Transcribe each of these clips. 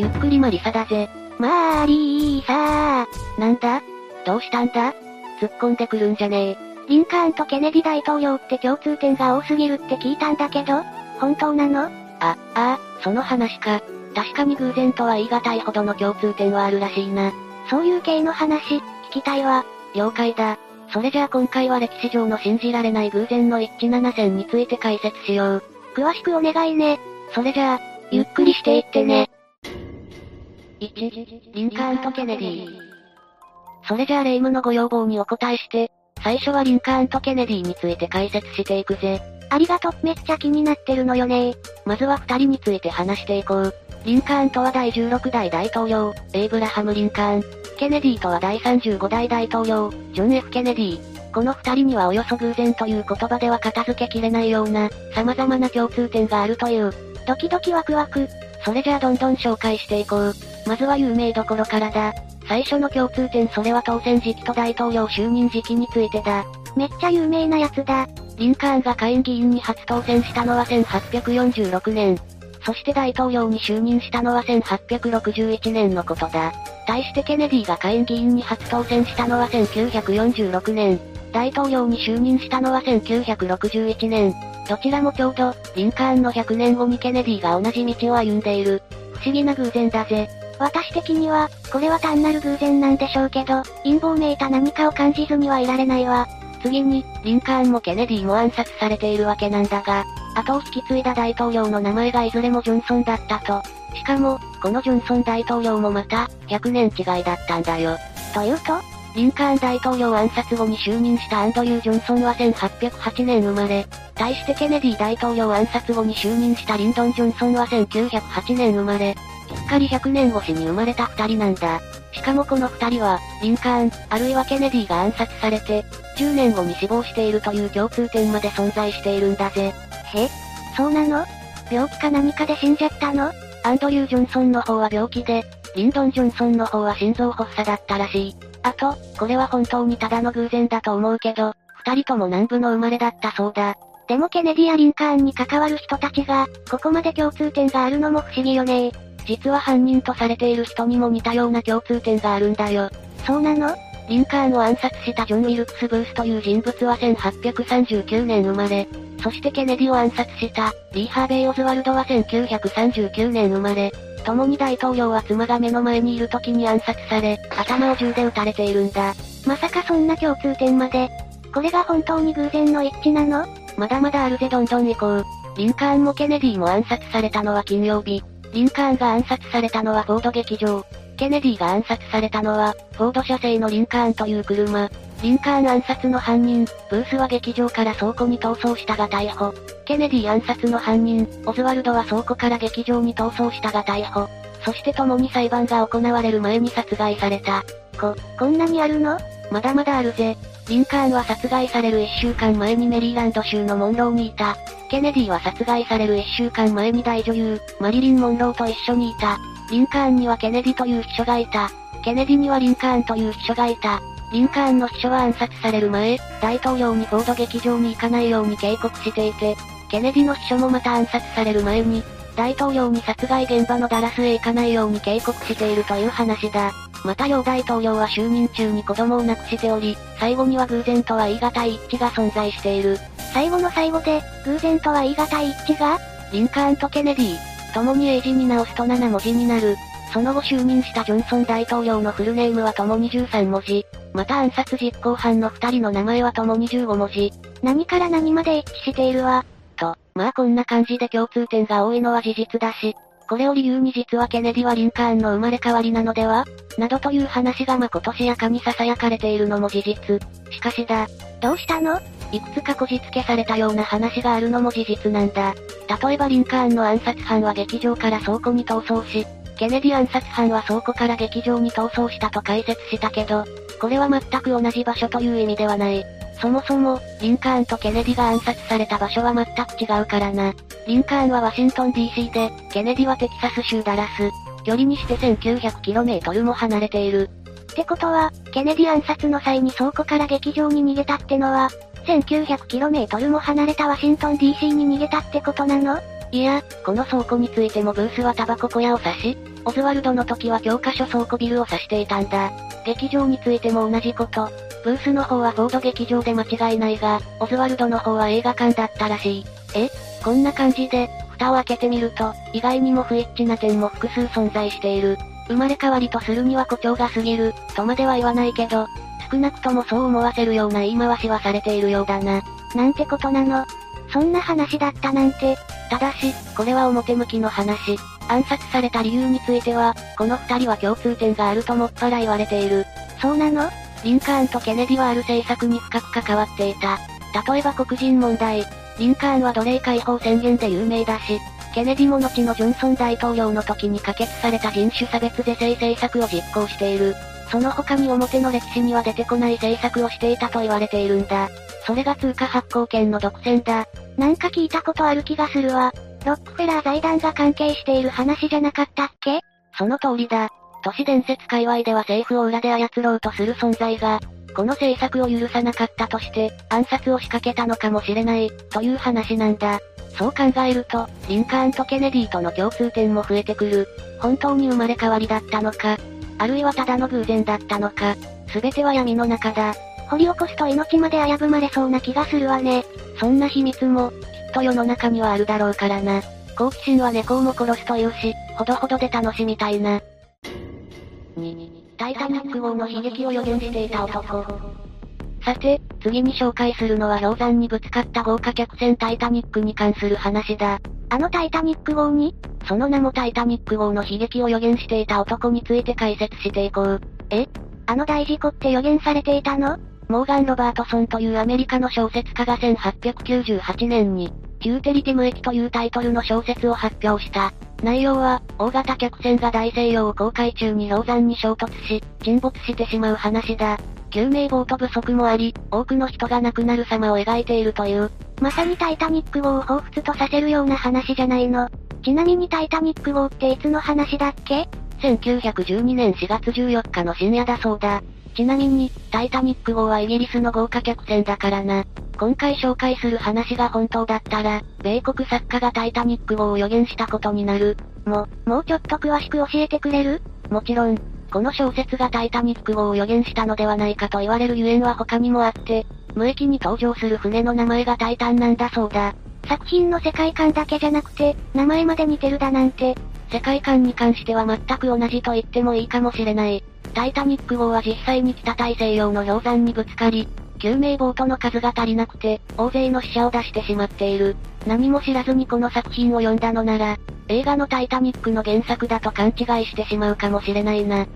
ゆっくりマリサだぜ。まあリーさー。なんだ？どうしたんだ？突っ込んでくるんじゃねえ。リンカーンとケネディ大統領って共通点が多すぎるって聞いたんだけど、本当なの？あ、ああ、その話か。確かに偶然とは言い難いほどの共通点はあるらしいな。そういう系の話、聞きたいわ。了解だ。それじゃあ今回は歴史上の信じられない偶然の一致7選について解説しよう。詳しくお願いね。それじゃあ、ゆっくりしていってね。1、リンカーンとケネディ。それじゃあレイムのご要望にお答えして、最初はリンカーンとケネディについて解説していくぜ。ありがと、めっちゃ気になってるのよねまずは二人について話していこう。リンカーンとは第16代大統領、エイブラハム・リンカーン。ケネディとは第35代大統領、ジョン・ F・ ケネディ。この二人にはおよそ偶然という言葉では片付けきれないような、様々な共通点があるという。ドキドキワクワク。それじゃあどんどん紹介していこう。まずは有名どころからだ。最初の共通点それは当選時期と大統領就任時期についてだ。めっちゃ有名なやつだ。リンカーンが下院議員に初当選したのは1846年。そして大統領に就任したのは1861年のことだ。対してケネディが下院議員に初当選したのは1946年。大統領に就任したのは1961年。どちらもちょうど、リンカーンの100年後にケネディが同じ道を歩んでいる。不思議な偶然だぜ。私的には、これは単なる偶然なんでしょうけど、陰謀めいた何かを感じずにはいられないわ。次に、リンカーンもケネディも暗殺されているわけなんだが、後を引き継いだ大統領の名前がいずれもジョンソンだったと。しかも、このジョンソン大統領もまた、100年違いだったんだよ。というと？リンカーン大統領暗殺後に就任したアンドリュー・ジョンソンは1808年生まれ、対してケネディ大統領暗殺後に就任したリンドン・ジョンソンは1908年生まれ、きっかり100年越しに生まれた二人なんだ。しかもこの二人は、リンカーン、あるいはケネディが暗殺されて、10年後に死亡しているという共通点まで存在しているんだぜ。へ？そうなの？病気か何かで死んじゃったの？アンドリュー・ジョンソンの方は病気で、リンドン・ジョンソンの方は心臓発作だったらしい。あと、これは本当にただの偶然だと思うけど、二人とも南部の生まれだったそうだ。でもケネディやリンカーンに関わる人たちが、ここまで共通点があるのも不思議よね実は犯人とされている人にも似たような共通点があるんだよ。そうなの？リンカーンを暗殺したジョン・ウィルクス・ブースという人物は1839年生まれ、そしてケネディを暗殺した、リー・ハーベイ・オズワルドは1939年生まれ、共に大統領は妻が目の前にいる時に暗殺され、頭を銃で撃たれているんだ。まさかそんな共通点まで。これが本当に偶然の一致なの？まだまだあるぜどんどん行こう。リンカーンもケネディも暗殺されたのは金曜日。リンカーンが暗殺されたのはフォード劇場。ケネディが暗殺されたのは、フォード社製のリンカーンという車。リンカーン暗殺の犯人、ブースは劇場から倉庫に逃走したが逮捕。ケネディ暗殺の犯人、オズワルドは倉庫から劇場に逃走したが逮捕。そして共に裁判が行われる前に殺害された。こ、こんなにあるの？まだまだあるぜ。リンカーンは殺害される1週間前にメリーランド州のモンローにいた。ケネディは殺害される1週間前に大女優、マリリン・モンローと一緒にいた。リンカーンにはケネディという秘書がいた。ケネディにはリンカーンという秘書がいた。リンカーンの秘書は暗殺される前、大統領にフォード劇場に行かないように警告していて、ケネディの秘書もまた暗殺される前に、大統領に殺害現場のダラスへ行かないように警告しているという話だ。また両大統領は就任中に子供を亡くしており、最後には偶然とは言い難い一致が存在している。最後の最後で、偶然とは言い難い一致がリンカーンとケネディ、共に英字に直すと7文字になる。その後就任したジョンソン大統領のフルネームは共に13文字。また暗殺実行犯の2人の名前は共に15文字。何から何まで一致しているわ。と、まあこんな感じで共通点が多いのは事実だし、これを理由に実はケネディはリンカーンの生まれ変わりなのでは？などという話がまことしやかに囁かれているのも事実。しかしだ。どうしたの？いくつかこじつけされたような話があるのも事実なんだ。例えばリンカーンの暗殺犯は劇場から倉庫に逃走し、ケネディ暗殺犯は倉庫から劇場に逃走したと解説したけど、これは全く同じ場所という意味ではない。そもそも、リンカーンとケネディが暗殺された場所は全く違うからな。リンカーンはワシントン DC で、ケネディはテキサス州ダラス。距離にして 1900km も離れている。ってことは、ケネディ暗殺の際に倉庫から劇場に逃げたってのは、1900km も離れたワシントン DC に逃げたってことなの？いや、この倉庫についてもブースはタバコ小屋を指し、オズワルドの時は教科書倉庫ビルを指していたんだ。劇場についても同じこと。ブースの方はフォード劇場で間違いないが、オズワルドの方は映画館だったらしい。え？こんな感じで、蓋を開けてみると、意外にも不一致な点も複数存在している。生まれ変わりとするには誇張が過ぎる、とまでは言わないけど、少なくともそう思わせるような言い回しはされているようだな。なんてことなの？そんな話だったなんて。ただし、これは表向きの話。暗殺された理由については、この二人は共通点があるともっぱら言われている。そうなの？リンカーンとケネディはある政策に深く関わっていた。例えば黒人問題。リンカーンは奴隷解放宣言で有名だし、ケネディも後のジョンソン大統領の時に可決された人種差別是正政策を実行している。その他に表の歴史には出てこない政策をしていたと言われているんだ。それが通貨発行権の独占だ。なんか聞いたことある気がするわ。ロックフェラー財団が関係している話じゃなかったっけ？その通りだ。都市伝説界隈では政府を裏で操ろうとする存在が、この政策を許さなかったとして、暗殺を仕掛けたのかもしれない、という話なんだ。そう考えると、リンカーンとケネディとの共通点も増えてくる。本当に生まれ変わりだったのか、あるいはただの偶然だったのか、すべては闇の中だ。掘り起こすと命まで危ぶまれそうな気がするわね。そんな秘密も、きっと世の中にはあるだろうからな。好奇心は猫をも殺すというし、ほどほどで楽しみたいな。タイタニック号の悲劇を予言していた男。さて、次に紹介するのは氷山にぶつかった豪華客船タイタニックに関する話だ。あのタイタニック号に？その名もタイタニック号の悲劇を予言していた男について解説していこう。え？あの大事故って予言されていたの？モーガン・ロバートソンというアメリカの小説家が1898年に、ヒューテリティム駅というタイトルの小説を発表した。内容は、大型客船が大西洋を航海中に氷山に衝突し、沈没してしまう話だ。救命ボート不足もあり、多くの人が亡くなる様を描いているという。まさにタイタニック号を彷彿とさせるような話じゃないの。ちなみにタイタニック号っていつの話だっけ ?1912 年4月14日の深夜だそうだ。ちなみに、タイタニック号はイギリスの豪華客船だからな。今回紹介する話が本当だったら、米国作家がタイタニック号を予言したことになる。も、もうちょっと詳しく教えてくれる？もちろん、この小説がタイタニック号を予言したのではないかと言われるゆえんは他にもあって、無益に登場する船の名前がタイタンなんだそうだ。作品の世界観だけじゃなくて、名前まで似てるだなんて。世界観に関しては全く同じと言ってもいいかもしれない。タイタニック号は実際に北大西洋の氷山にぶつかり、救命ボートの数が足りなくて、大勢の死者を出してしまっている。何も知らずにこの作品を読んだのなら、映画のタイタニックの原作だと勘違いしてしまうかもしれないな。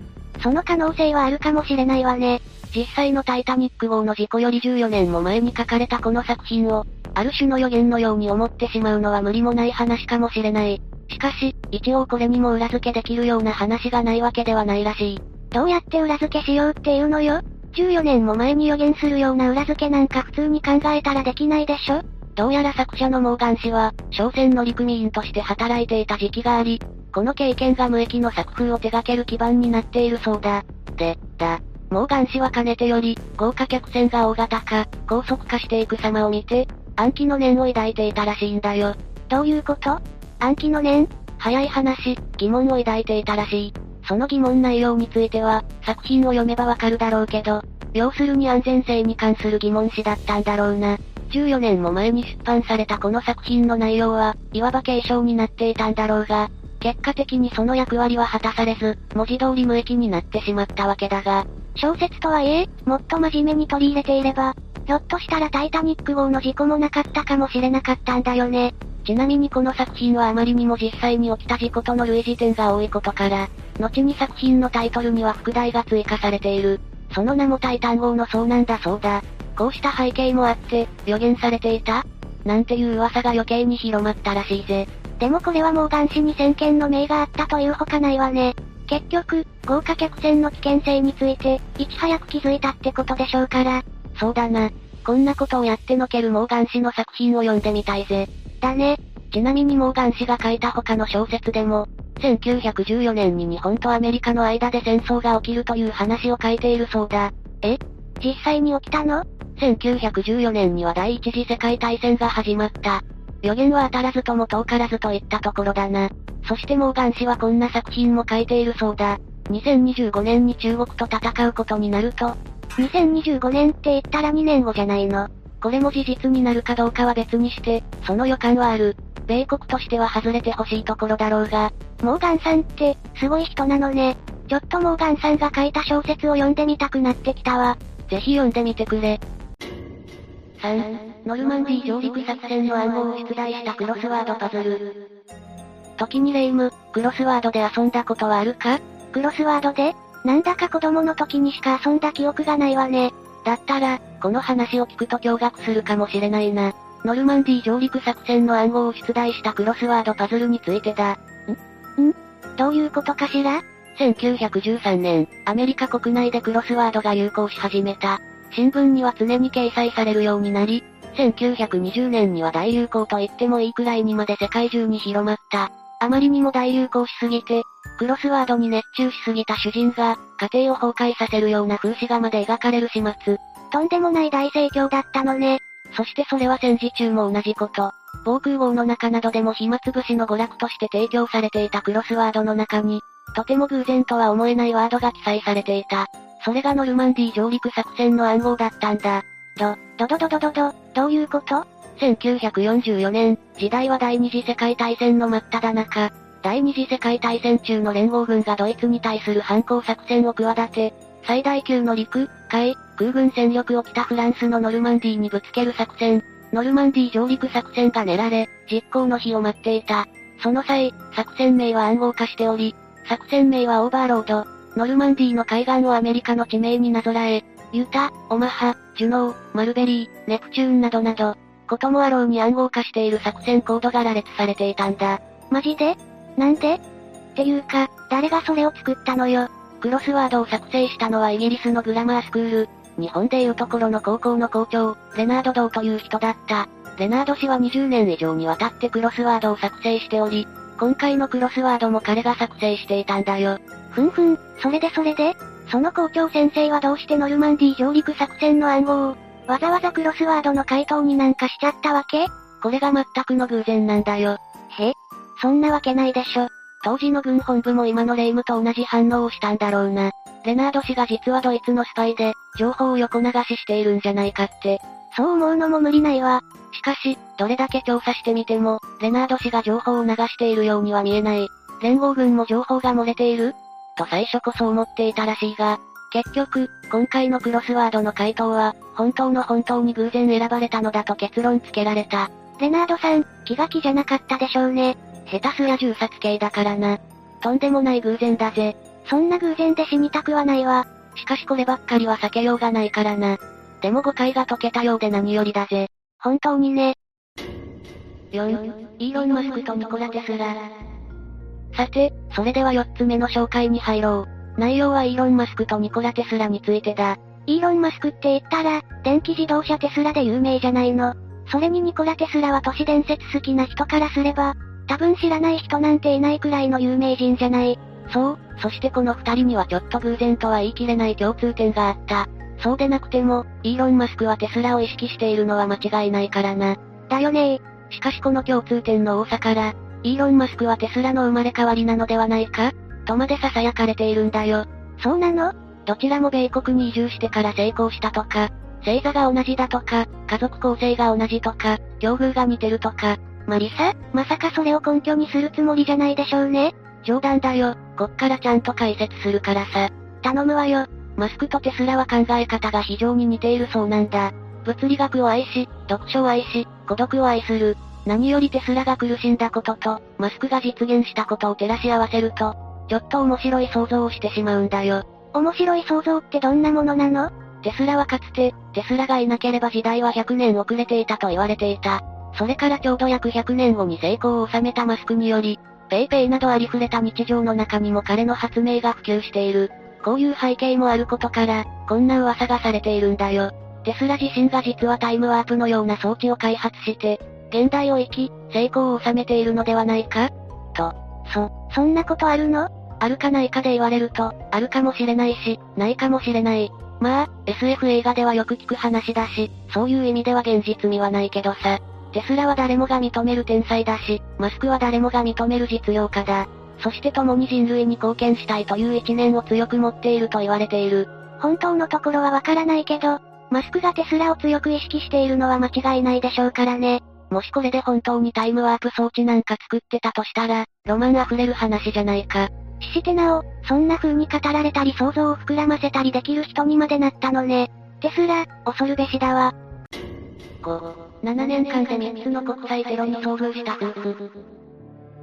その可能性はあるかもしれないわね。実際のタイタニック号の事故より14年も前に書かれたこの作品を、ある種の予言のように思ってしまうのは無理もない話かもしれない。しかし、一応これにも裏付けできるような話がないわけではないらしい。どうやって裏付けしようっていうのよ ?14 年も前に予言するような裏付けなんか普通に考えたらできないでしょ？どうやら作者のモーガン氏は、商船乗組員として働いていた時期があり、この経験が無益の作風を手掛ける基盤になっているそうだ。で、だ。モーガン氏はかねてより、豪華客船が大型化、高速化していく様を見て、暗記の念を抱いていたらしいんだよ。どういうこと？暗記の念？早い話、疑問を抱いていたらしい。その疑問内容については、作品を読めばわかるだろうけど、要するに安全性に関する疑問詞だったんだろうな。14年も前に出版されたこの作品の内容は、いわば継承になっていたんだろうが、結果的にその役割は果たされず、文字通り無益になってしまったわけだが、小説とはいえ、もっと真面目に取り入れていれば、ひょっとしたらタイタニック号の事故もなかったかもしれなかったんだよね。ちなみにこの作品はあまりにも実際に起きた事故との類似点が多いことから、後に作品のタイトルには副題が追加されている。その名もタイタン号の遭難だそうだ。こうした背景もあって、予言されていた？なんていう噂が余計に広まったらしいぜ。でもこれはモーガン氏に先見の明があったというほかないわね。結局、豪華客船の危険性について、いち早く気づいたってことでしょうから。そうだな。こんなことをやってのけるモーガン氏の作品を読んでみたいぜ。だね。ちなみにモーガン氏が書いた他の小説でも、1914年に日本とアメリカの間で戦争が起きるという話を書いているそうだ。え？実際に起きたの ?1914 年には第一次世界大戦が始まった。予言は当たらずとも遠からずといったところだな。そしてモーガン氏はこんな作品も書いているそうだ。2025年に中国と戦うことになると。2025年って言ったら2年後じゃないの。これも事実になるかどうかは別にして、その予感はある。米国としては外れてほしいところだろうが。モーガンさんって、すごい人なのね。ちょっとモーガンさんが書いた小説を読んでみたくなってきたわ。ぜひ読んでみてくれ。3、ノルマンディー上陸作戦の暗号を出題したクロスワードパズル。時にレイム、クロスワードで遊んだことはあるか？クロスワードで？なんだか子供の時にしか遊んだ記憶がないわね。だったら、この話を聞くと驚愕するかもしれないな。ノルマンディー上陸作戦の暗号を出題したクロスワードパズルについてだ。ん？ん？どういうことかしら ?1913 年、アメリカ国内でクロスワードが流行し始めた。新聞には常に掲載されるようになり、1920年には大流行と言ってもいいくらいにまで世界中に広まった。あまりにも大流行しすぎて、クロスワードに熱中しすぎた主人が、家庭を崩壊させるような風刺画まで描かれる始末。とんでもない大盛況だったのね。そしてそれは戦時中も同じこと。防空壕の中などでも暇つぶしの娯楽として提供されていたクロスワードの中に、とても偶然とは思えないワードが記載されていた。それがノルマンディ上陸作戦の暗号だったんだ。ど、どどどどどど、どういうこと ?1944 年、時代は第二次世界大戦の真っ只中。第二次世界大戦中の連合軍がドイツに対する反攻作戦を企て、最大級の陸、海、空軍戦力を北フランスのノルマンディーにぶつける作戦、ノルマンディー上陸作戦が練られ、実行の日を待っていた。その際、作戦名は暗号化しており、作戦名はオーバーロード、ノルマンディーの海岸をアメリカの地名になぞらえ、ユタ、オマハ、ジュノー、マルベリー、ネプチューンなどなど、こともあろうに暗号化している作戦コードが羅列されていたんだ。マジで？なんで？っていうか、誰がそれを作ったのよ。クロスワードを作成したのはイギリスのグラマースクール、日本でいうところの高校の校長、レナード・ドーという人だった。レナード氏は20年以上にわたってクロスワードを作成しており、今回のクロスワードも彼が作成していたんだよ。ふんふん、それでそれで？その校長先生はどうしてノルマンディー上陸作戦の暗号を、わざわざクロスワードの回答になんかしちゃったわけ？これが全くの偶然なんだよ。へそんなわけないでしょ。当時の軍本部も今のレイムと同じ反応をしたんだろうな。レナード氏が実はドイツのスパイで、情報を横流ししているんじゃないかって。そう思うのも無理ないわ。しかし、どれだけ調査してみても、レナード氏が情報を流しているようには見えない。連合軍も情報が漏れている？と最初こそ思っていたらしいが、結局、今回のクロスワードの回答は、本当の本当に偶然選ばれたのだと結論付けられた。レナードさん、気が気じゃなかったでしょうね。下手すら銃殺系だからな。とんでもない偶然だぜ。そんな偶然で死にたくはないわ。しかしこればっかりは避けようがないからな。でも誤解が解けたようで何よりだぜ。本当にね。4、イーロン・マスクとニコラ・テスラ。さて、それでは4つ目の紹介に入ろう。内容はイーロン・マスクとニコラ・テスラについてだ。イーロン・マスクって言ったら、電気自動車テスラで有名じゃないの。それにニコラ・テスラは都市伝説好きな人からすれば、多分知らない人なんていないくらいの有名人じゃない。そう、そしてこの二人にはちょっと偶然とは言い切れない共通点があった。そうでなくても、イーロン・マスクはテスラを意識しているのは間違いないからな。だよねしかしこの共通点の多さから、イーロン・マスクはテスラの生まれ変わりなのではないか？とまで囁かれているんだよ。そうなの？どちらも米国に移住してから成功したとか、星座が同じだとか、家族構成が同じとか、境遇が似てるとか。マリサ、まさかそれを根拠にするつもりじゃないでしょうね。冗談だよ、こっからちゃんと解説するからさ。頼むわよ。マスクとテスラは考え方が非常に似ているそうなんだ。物理学を愛し、読書を愛し、孤独を愛する。何よりテスラが苦しんだことと、マスクが実現したことを照らし合わせると、ちょっと面白い想像をしてしまうんだよ。面白い想像ってどんなものなの？テスラはかつて、テスラがいなければ時代は100年遅れていたと言われていた。それからちょうど約100年後に成功を収めたマスクにより、ペイペイなどありふれた日常の中にも彼の発明が普及している。こういう背景もあることから、こんな噂がされているんだよ。テスラ自身が実はタイムワープのような装置を開発して、現代を生き、成功を収めているのではないか？と。そ、そんなことあるの？あるかないかで言われると、あるかもしれないし、ないかもしれない。まあ、SF 映画ではよく聞く話だし、そういう意味では現実味はないけどさ。テスラは誰もが認める天才だし、マスクは誰もが認める実用家だ。そして共に人類に貢献したいという一念を強く持っていると言われている。本当のところはわからないけど、マスクがテスラを強く意識しているのは間違いないでしょうからね。もしこれで本当にタイムワープ装置なんか作ってたとしたら、ロマン溢れる話じゃないか。してなお、そんな風に語られたり想像を膨らませたりできる人にまでなったのね。テスラ、恐るべしだわ。5、7年間で3つの国際テロに遭遇した夫婦。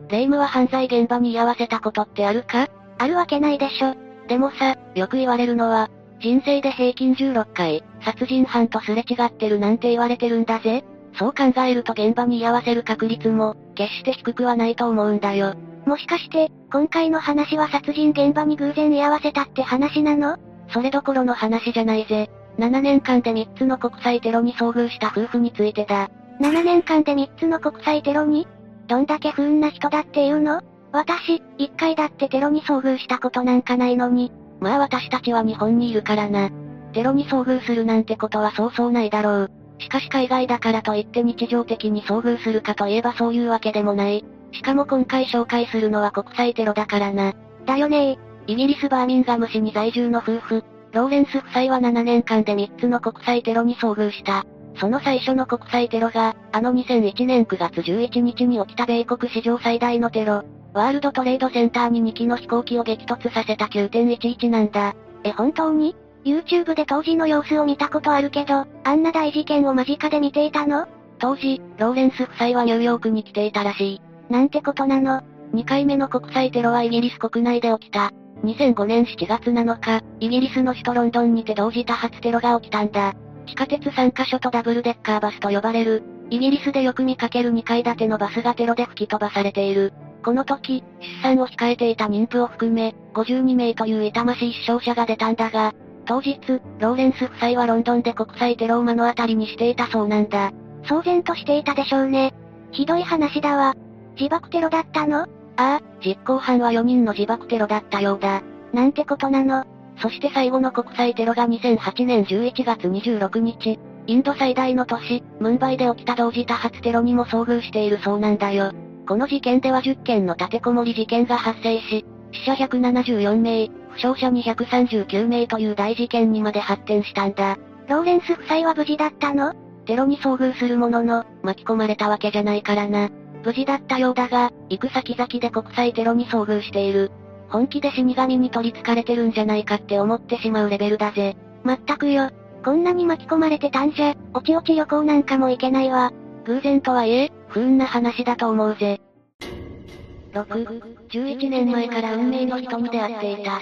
霊夢は犯罪現場に居合わせたことってあるか？あるわけないでしょ。でもさ、よく言われるのは、人生で平均16回、殺人犯とすれ違ってるなんて言われてるんだぜ。そう考えると現場に居合わせる確率も、決して低くはないと思うんだよ。もしかして、今回の話は殺人現場に偶然居合わせたって話なの？それどころの話じゃないぜ。7年間で3つの国際テロに遭遇した夫婦についてだ。7年間で3つの国際テロに？どんだけ不運な人だっていうの？私、1回だってテロに遭遇したことなんかないのに。まあ私たちは日本にいるからな。テロに遭遇するなんてことはそうそうないだろう。しかし海外だからといって日常的に遭遇するかといえばそういうわけでもない。しかも今回紹介するのは国際テロだからな。だよねイギリスバーミンガム市に在住の夫婦、ローレンス夫妻は7年間で3つの国際テロに遭遇した。その最初の国際テロが、あの2001年9月11日に起きた米国史上最大のテロ、ワールドトレードセンターに2機の飛行機を激突させた9.11なんだ。え、本当に ?YouTube で当時の様子を見たことあるけど、あんな大事件を間近で見ていたの？当時、ローレンス夫妻はニューヨークに来ていたらしい。なんてことなの？2回目の国際テロはイギリス国内で起きた。2005年7月7日、イギリスの首都ロンドンにて同時多発テロが起きたんだ。地下鉄3カ所とダブルデッカーバスと呼ばれる、イギリスでよく見かける2階建てのバスがテロで吹き飛ばされている。この時、出産を控えていた妊婦を含め、52名という痛ましい死傷者が出たんだが、当日、ローレンス夫妻はロンドンで国際テロを目の当たりにしていたそうなんだ。騒然としていたでしょうね。ひどい話だわ。自爆テロだったの？ああ、実行犯は4人の自爆テロだったようだ。なんてことなの。そして最後の国際テロが2008年11月26日、インド最大の都市、ムンバイで起きた同時多発テロにも遭遇しているそうなんだよ。この事件では10件の立てこもり事件が発生し、死者174名、負傷者239名という大事件にまで発展したんだ。ローレンス夫妻は無事だったの？テロに遭遇するものの、巻き込まれたわけじゃないからな。無事だったようだが、行く先々で国際テロに遭遇している。本気で死神に取り憑かれてるんじゃないかって思ってしまうレベルだぜ。まったくよ。こんなに巻き込まれてたんじゃ、おちおち旅行なんかも行けないわ。偶然とはいえ、不運な話だと思うぜ。6、11年前から運命の人に出会っていた。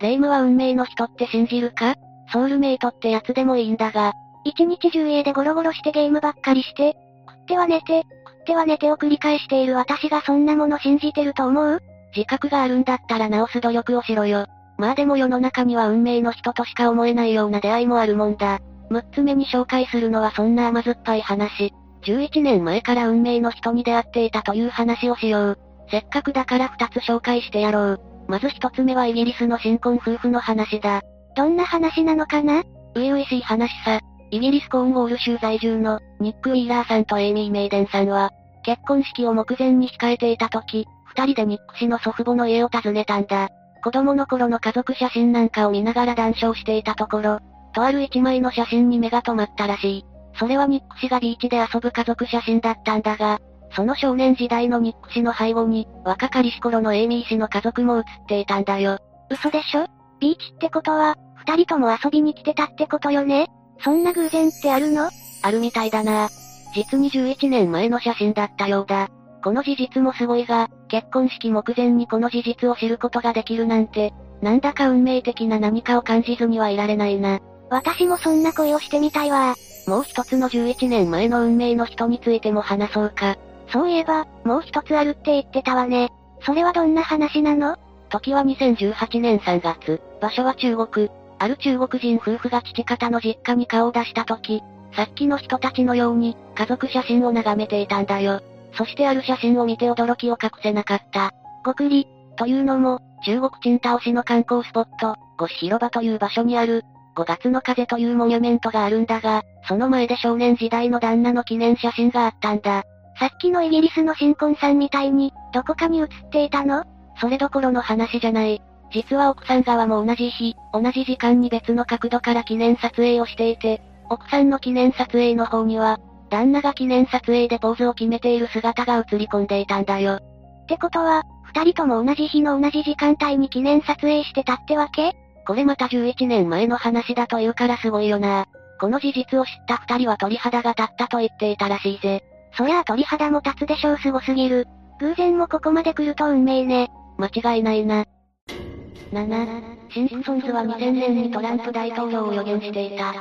レイムは運命の人って信じるか？ソウルメイトってやつでもいいんだが。一日中家でゴロゴロしてゲームばっかりして、食っては寝て、食っては寝てを繰り返している私がそんなもの信じてると思う？自覚があるんだったら直す努力をしろよ。まあでも世の中には運命の人としか思えないような出会いもあるもんだ。6つ目に紹介するのはそんな甘酸っぱい話。11年前から運命の人に出会っていたという話をしよう。せっかくだから2つ紹介してやろう。まず1つ目はイギリスの新婚夫婦の話だ。どんな話なのかな？初々しい話さ。イギリスコーンウォール州在住の、ニック・ウィーラーさんとエイミー・メイデンさんは、結婚式を目前に控えていた時、二人でニック氏の祖父母の家を訪ねたんだ。子供の頃の家族写真なんかを見ながら談笑していたところ、とある一枚の写真に目が止まったらしい。それはニック氏がビーチで遊ぶ家族写真だったんだが、その少年時代のニック氏の背後に、若かりし頃のエイミー氏の家族も写っていたんだよ。嘘でしょ？ビーチってことは、二人とも遊びに来てたってことよね？そんな偶然ってあるの？あるみたいだな。実に11年前の写真だったようだ。この事実もすごいが、結婚式目前にこの事実を知ることができるなんて、なんだか運命的な何かを感じずにはいられないな。私もそんな恋をしてみたいわ。もう一つの11年前の運命の人についても話そうか。そういえば、もう一つあるって言ってたわね。それはどんな話なの？時は2018年3月、場所は中国。ある中国人夫婦が父方の実家に顔を出した時、さっきの人たちのように、家族写真を眺めていたんだよ。そしてある写真を見て驚きを隠せなかった。ごくり、というのも、中国人倒しの観光スポット、五市広場という場所にある、5月の風というモニュメントがあるんだが、その前で少年時代の旦那の記念写真があったんだ。さっきのイギリスの新婚さんみたいに、どこかに写っていたの？それどころの話じゃない。実は奥さん側も同じ日、同じ時間に別の角度から記念撮影をしていて、奥さんの記念撮影の方には、旦那が記念撮影でポーズを決めている姿が映り込んでいたんだよ。ってことは、二人とも同じ日の同じ時間帯に記念撮影してたってわけ？これまた11年前の話だというからすごいよな。この事実を知った二人は鳥肌が立ったと言っていたらしいぜ。そりゃあ鳥肌も立つでしょうすごすぎる。偶然もここまで来ると運命ね。間違いないな。7、シンプソンズは2000年にトランプ大統領を予言していた。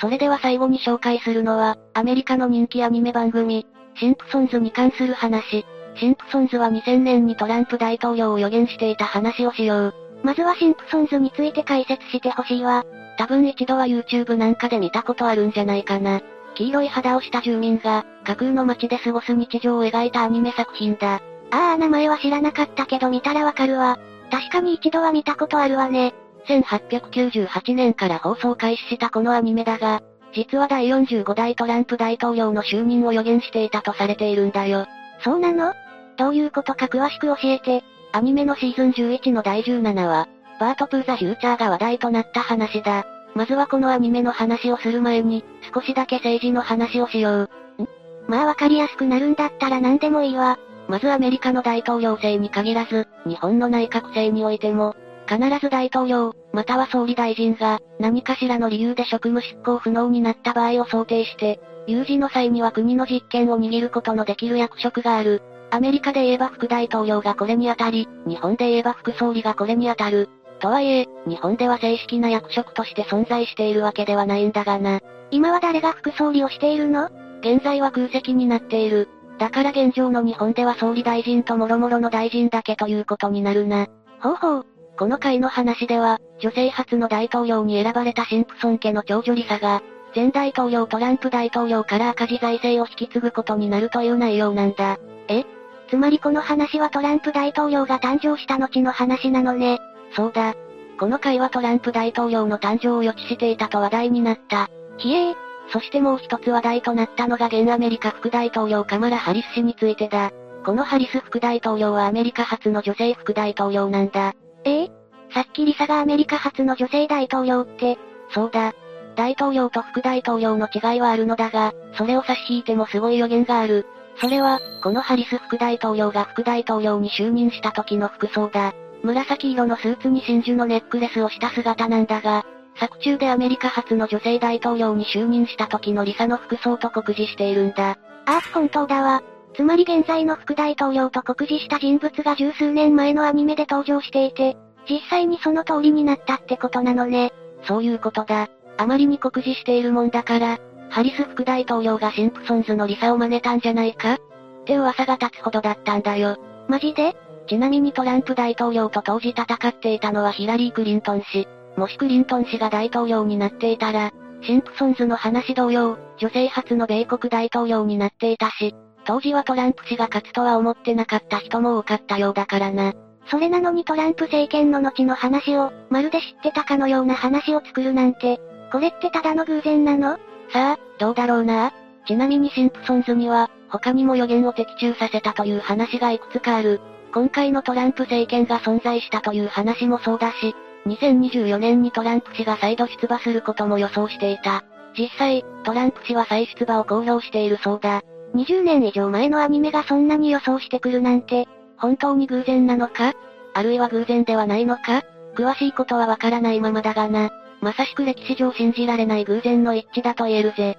それでは最後に紹介するのは、アメリカの人気アニメ番組、シンプソンズに関する話。シンプソンズは2000年にトランプ大統領を予言していた話をしよう。まずはシンプソンズについて解説してほしいわ。多分一度は YouTube なんかで見たことあるんじゃないかな。黄色い肌をした住民が、架空の街で過ごす日常を描いたアニメ作品だ。ああ名前は知らなかったけど見たらわかるわ。確かに一度は見たことあるわね。1898年から放送開始したこのアニメだが、実は第45代トランプ大統領の就任を予言していたとされているんだよ。そうなの？どういうことか詳しく教えて。アニメのシーズン11の第17話、バートプーザフューチャーが話題となった話だ。まずはこのアニメの話をする前に、少しだけ政治の話をしよう。ん？まあわかりやすくなるんだったら何でもいいわ。まずアメリカの大統領制に限らず、日本の内閣制においても、必ず大統領、または総理大臣が、何かしらの理由で職務執行不能になった場合を想定して、有事の際には国の実権を握ることのできる役職がある。アメリカで言えば副大統領がこれに当たり、日本で言えば副総理がこれに当たる。とはいえ、日本では正式な役職として存在しているわけではないんだがな。今は誰が副総理をしているの？現在は空席になっている。だから現状の日本では総理大臣と諸々の大臣だけということになるな。ほうほう。この回の話では、女性初の大統領に選ばれたシンプソン家の長女リサが、前大統領トランプ大統領から赤字財政を引き継ぐことになるという内容なんだ。え？つまりこの話はトランプ大統領が誕生した後の話なのね。そうだ。この回はトランプ大統領の誕生を予知していたと話題になった。ひえー。そしてもう一つ話題となったのが現アメリカ副大統領カマラ・ハリス氏についてだ。このハリス副大統領はアメリカ初の女性副大統領なんだ。え？えさっきリサがアメリカ初の女性大統領って。そうだ。大統領と副大統領の違いはあるのだが、それを差し引いてもすごい予言がある。それは、このハリス副大統領が副大統領に就任した時の服装だ。紫色のスーツに真珠のネックレスをした姿なんだが、作中でアメリカ初の女性大統領に就任した時のリサの服装と酷似しているんだ。ああ、本当だわ。つまり現在の副大統領と酷似した人物が十数年前のアニメで登場していて、実際にその通りになったってことなのね。そういうことだ。あまりに酷似しているもんだから、ハリス副大統領がシンプソンズのリサを真似たんじゃないか？って噂が立つほどだったんだよ。マジで？ちなみにトランプ大統領と当時戦っていたのはヒラリー・クリントン氏。もしクリントン氏が大統領になっていたら、シンプソンズの話同様、女性初の米国大統領になっていたし、当時はトランプ氏が勝つとは思ってなかった人も多かったようだからな。それなのにトランプ政権の後の話を、まるで知ってたかのような話を作るなんて、これってただの偶然なの？さあ、どうだろうな。ちなみにシンプソンズには、他にも予言を的中させたという話がいくつかある。今回のトランプ政権が存在したという話もそうだし、2024年にトランプ氏が再度出馬することも予想していた。実際、トランプ氏は再出馬を公表しているそうだ。20年以上前のアニメがそんなに予想してくるなんて、本当に偶然なのか？あるいは偶然ではないのか？詳しいことはわからないままだがな。まさしく歴史上信じられない偶然の一致だと言えるぜ。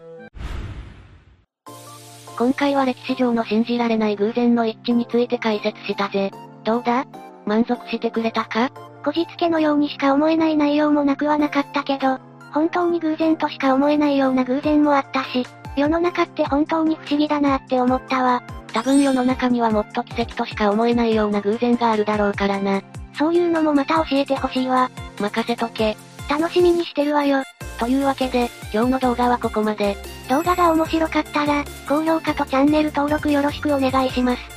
今回は歴史上の信じられない偶然の一致について解説したぜ。どうだ？満足してくれたか？こじつけのようにしか思えない内容もなくはなかったけど、本当に偶然としか思えないような偶然もあったし、世の中って本当に不思議だなって思ったわ。多分世の中にはもっと奇跡としか思えないような偶然があるだろうからな。そういうのもまた教えてほしいわ。任せとけ。楽しみにしてるわよ。というわけで、今日の動画はここまで。動画が面白かったら、高評価とチャンネル登録よろしくお願いします。